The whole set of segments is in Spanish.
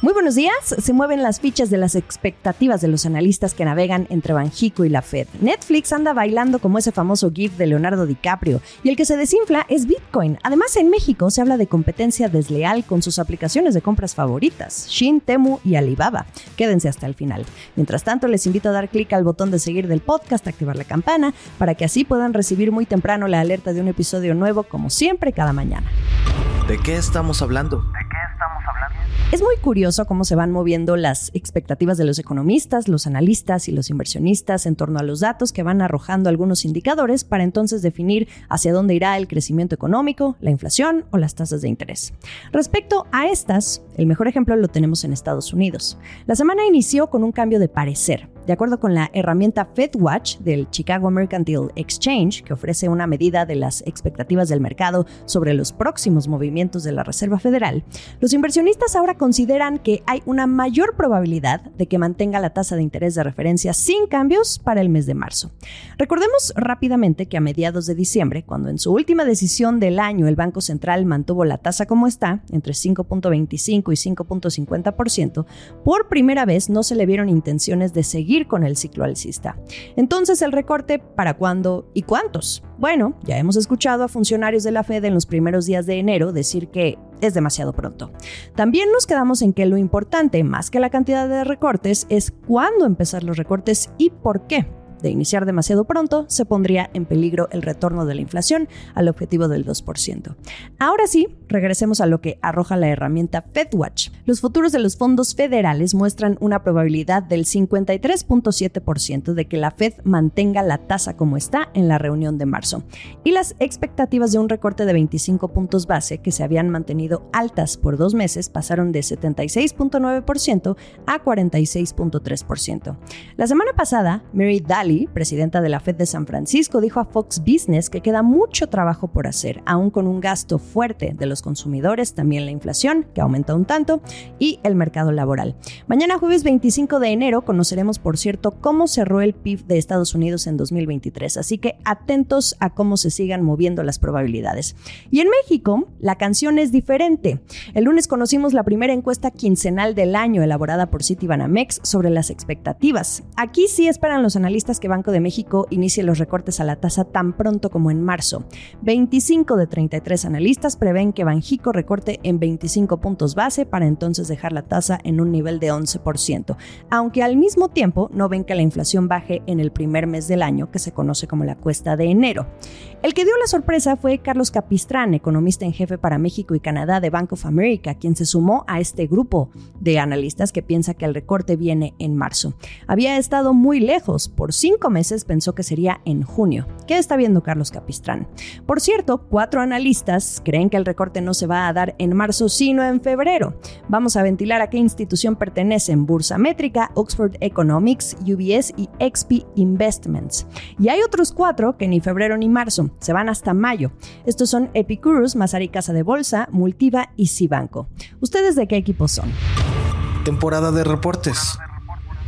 Muy buenos días. Se mueven las fichas de las expectativas de los analistas que navegan entre Banjico y la Fed. Netflix anda bailando como ese famoso GIF de Leonardo DiCaprio y el que se desinfla es Bitcoin. Además, en México se habla de competencia desleal con sus aplicaciones de compras favoritas, Shin, Temu y Alibaba. Quédense hasta el final. Mientras tanto, les invito a dar clic al botón de seguir del podcast, activar la campana, para que así puedan recibir muy temprano la alerta de un episodio nuevo, como siempre, cada mañana. ¿De qué estamos hablando? Es muy curioso cómo se van moviendo las expectativas de los economistas, los analistas y los inversionistas en torno a los datos que van arrojando algunos indicadores para entonces definir hacia dónde irá el crecimiento económico, la inflación o las tasas de interés. Respecto a estas, el mejor ejemplo lo tenemos en Estados Unidos. La semana inició con un cambio de parecer. De acuerdo con la herramienta FedWatch del Chicago Mercantile Exchange, que ofrece una medida de las expectativas del mercado sobre los próximos movimientos de la Reserva Federal, los inversionistas ahora consideran que hay una mayor probabilidad de que mantenga la tasa de interés de referencia sin cambios para el mes de marzo. Recordemos rápidamente que a mediados de diciembre, cuando en su última decisión del año el Banco Central mantuvo la tasa como está, entre 5.25 y 5.50%, por primera vez no se le vieron intenciones de seguir con el ciclo alcista. Entonces, ¿el recorte para cuándo y cuántos? Bueno, ya hemos escuchado a funcionarios de la Fed en los primeros días de enero decir que es demasiado pronto. También nos quedamos en que lo importante, más que la cantidad de recortes, es cuándo empezar los recortes y por qué de iniciar demasiado pronto, se pondría en peligro el retorno de la inflación al objetivo del 2%. Ahora sí, regresemos a lo que arroja la herramienta FedWatch. Los futuros de los fondos federales muestran una probabilidad del 53.7% de que la Fed mantenga la tasa como está en la reunión de marzo, y las expectativas de un recorte de 25 puntos base que se habían mantenido altas por dos meses pasaron de 76.9% a 46.3%. La semana pasada, Mary Daly presidenta de la Fed de San Francisco, dijo a Fox Business que queda mucho trabajo por hacer, aún con un gasto fuerte de los consumidores, también la inflación, que aumenta un tanto, y el mercado laboral. Mañana jueves 25 de enero conoceremos, por cierto, cómo cerró el PIB de Estados Unidos en 2023, así que atentos a cómo se sigan moviendo las probabilidades. Y en México, la canción es diferente. El lunes conocimos la primera encuesta quincenal del año elaborada por Citibanamex sobre las expectativas. Aquí sí esperan los analistas que Banco de México inicie los recortes a la tasa tan pronto como en marzo. 25 de 33 analistas prevén que Banjico recorte en 25 puntos base para entonces dejar la tasa en un nivel de 11%, aunque al mismo tiempo no ven que la inflación baje en el primer mes del año, que se conoce como la cuesta de enero. El que dio la sorpresa fue Carlos Capistrán, economista en jefe para México y Canadá de Bank of America, quien se sumó a este grupo de analistas que piensa que el recorte viene en marzo. Había estado muy lejos, por cinco meses pensó que sería en junio. ¿Qué está viendo Carlos Capistrán? Por cierto, cuatro analistas creen que el recorte no se va a dar en marzo, sino en febrero. Vamos a ventilar a qué institución pertenecen Bursa Métrica, Oxford Economics, UBS y XP Investments. Y hay otros cuatro que ni febrero ni marzo se van hasta mayo. Estos son Epicurus, Mazari Casa de Bolsa, Multiva y Cibanco. ¿Ustedes de qué equipo son? Temporada de reportes.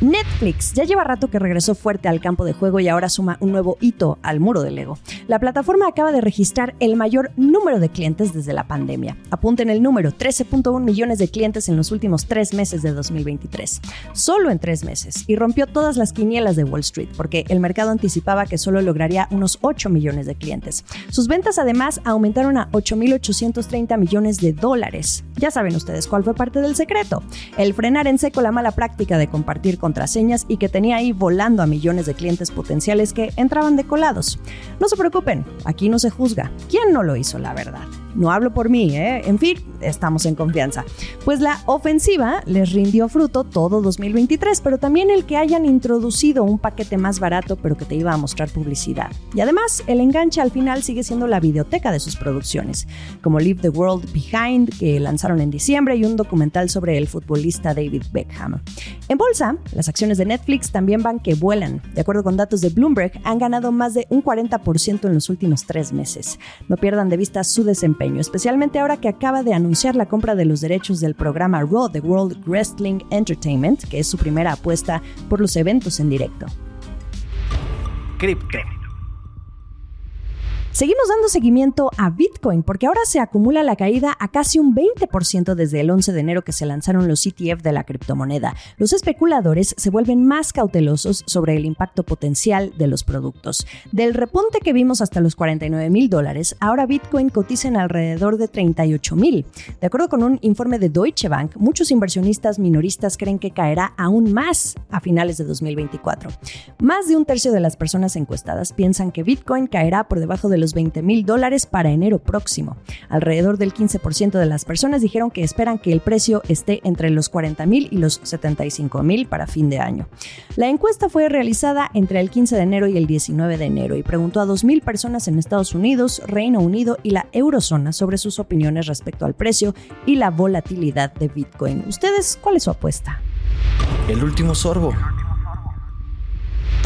Netflix ya lleva rato que regresó fuerte al campo de juego y ahora suma un nuevo hito al muro del Lego. La plataforma acaba de registrar el mayor número de clientes desde la pandemia. Apunten el número, 13.1 millones de clientes en los últimos tres meses de 2023. Solo en tres meses. Y rompió todas las quinielas de Wall Street, porque el mercado anticipaba que solo lograría unos 8 millones de clientes. Sus ventas además aumentaron a 8.830 millones de dólares. Ya saben ustedes cuál fue parte del secreto. El frenar en seco la mala práctica de compartir contraseñas y que tenía ahí volando a millones de clientes potenciales que entraban decolados. No se preocupen, aquí no se juzga. ¿Quién no lo hizo, la verdad? No hablo por mí, ¿eh? En fin, estamos en confianza. Pues la ofensiva les rindió fruto todo 2023, pero también el que hayan introducido un paquete más barato pero que te iba a mostrar publicidad. Y además, el enganche al final sigue siendo la videoteca de sus producciones, como Leave the World Behind, que lanzaron en diciembre, y un documental sobre el futbolista David Beckham. En bolsa, las acciones de Netflix también van que vuelan. De acuerdo con datos de Bloomberg, han ganado más de un 40% en los últimos tres meses. No pierdan de vista su desempeño especialmente ahora que acaba de anunciar la compra de los derechos del programa Raw de World Wrestling Entertainment, que es su primera apuesta por los eventos en directo. Crypto. Seguimos dando seguimiento a Bitcoin porque ahora se acumula la caída a casi un 20% desde el 11 de enero que se lanzaron los ETF de la criptomoneda. Los especuladores se vuelven más cautelosos sobre el impacto potencial de los productos. Del repunte que vimos hasta los 49 mil dólares, ahora Bitcoin cotiza en alrededor de 38 mil. De acuerdo con un informe de Deutsche Bank, muchos inversionistas minoristas creen que caerá aún más a finales de 2024. Más de un tercio de las personas encuestadas piensan que Bitcoin caerá por debajo de los 20 mil dólares para enero próximo. Alrededor del 15% de las personas dijeron que esperan que el precio esté entre los 40 mil y los 75 mil para fin de año. La encuesta fue realizada entre el 15 de enero y el 19 de enero y preguntó a 2.000 personas en Estados Unidos, Reino Unido y la eurozona sobre sus opiniones respecto al precio y la volatilidad de Bitcoin. ¿Ustedes cuál es su apuesta? El último sorbo.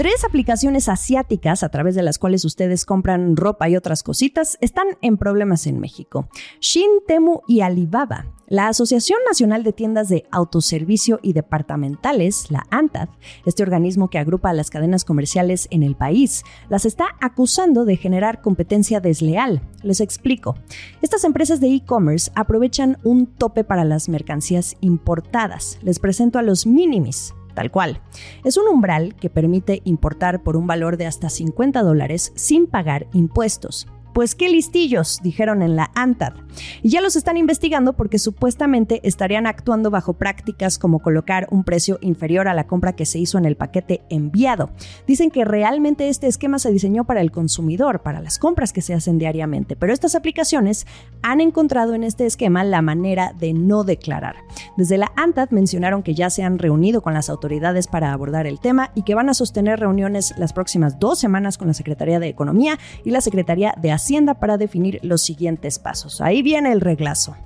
Tres aplicaciones asiáticas a través de las cuales ustedes compran ropa y otras cositas están en problemas en México. Shin, Temu y Alibaba. La Asociación Nacional de Tiendas de Autoservicio y Departamentales, la ANTAD, este organismo que agrupa a las cadenas comerciales en el país, las está acusando de generar competencia desleal. Les explico. Estas empresas de e-commerce aprovechan un tope para las mercancías importadas. Les presento a los minimis, tal cual. Es un umbral que permite importar por un valor de hasta 50 dólares sin pagar impuestos. Pues qué listillos, dijeron en la ANTAD. Y ya los están investigando porque supuestamente estarían actuando bajo prácticas como colocar un precio inferior a la compra que se hizo en el paquete enviado. Dicen que realmente este esquema se diseñó para el consumidor, para las compras que se hacen diariamente, pero estas aplicaciones han encontrado en este esquema la manera de no declarar. Desde la ANTAD mencionaron que ya se han reunido con las autoridades para abordar el tema y que van a sostener reuniones las próximas dos semanas con la Secretaría de Economía y la Secretaría de Hacienda para definir los siguientes pasos. Ahí viene el reglazo.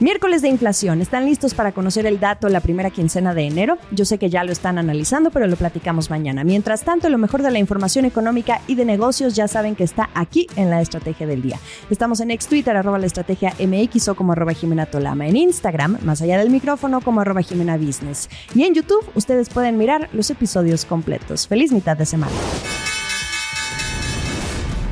Miércoles de inflación. ¿Están listos para conocer el dato la primera quincena de enero? Yo sé que ya lo están analizando, pero lo platicamos mañana. Mientras tanto, lo mejor de la información económica y de negocios ya saben que está aquí en la estrategia del día. Estamos en ex Twitter, arroba la estrategia MX o como arroba Jimena Tolama. En Instagram, más allá del micrófono, como arroba Jimena Business. Y en YouTube, ustedes pueden mirar los episodios completos. Feliz mitad de semana.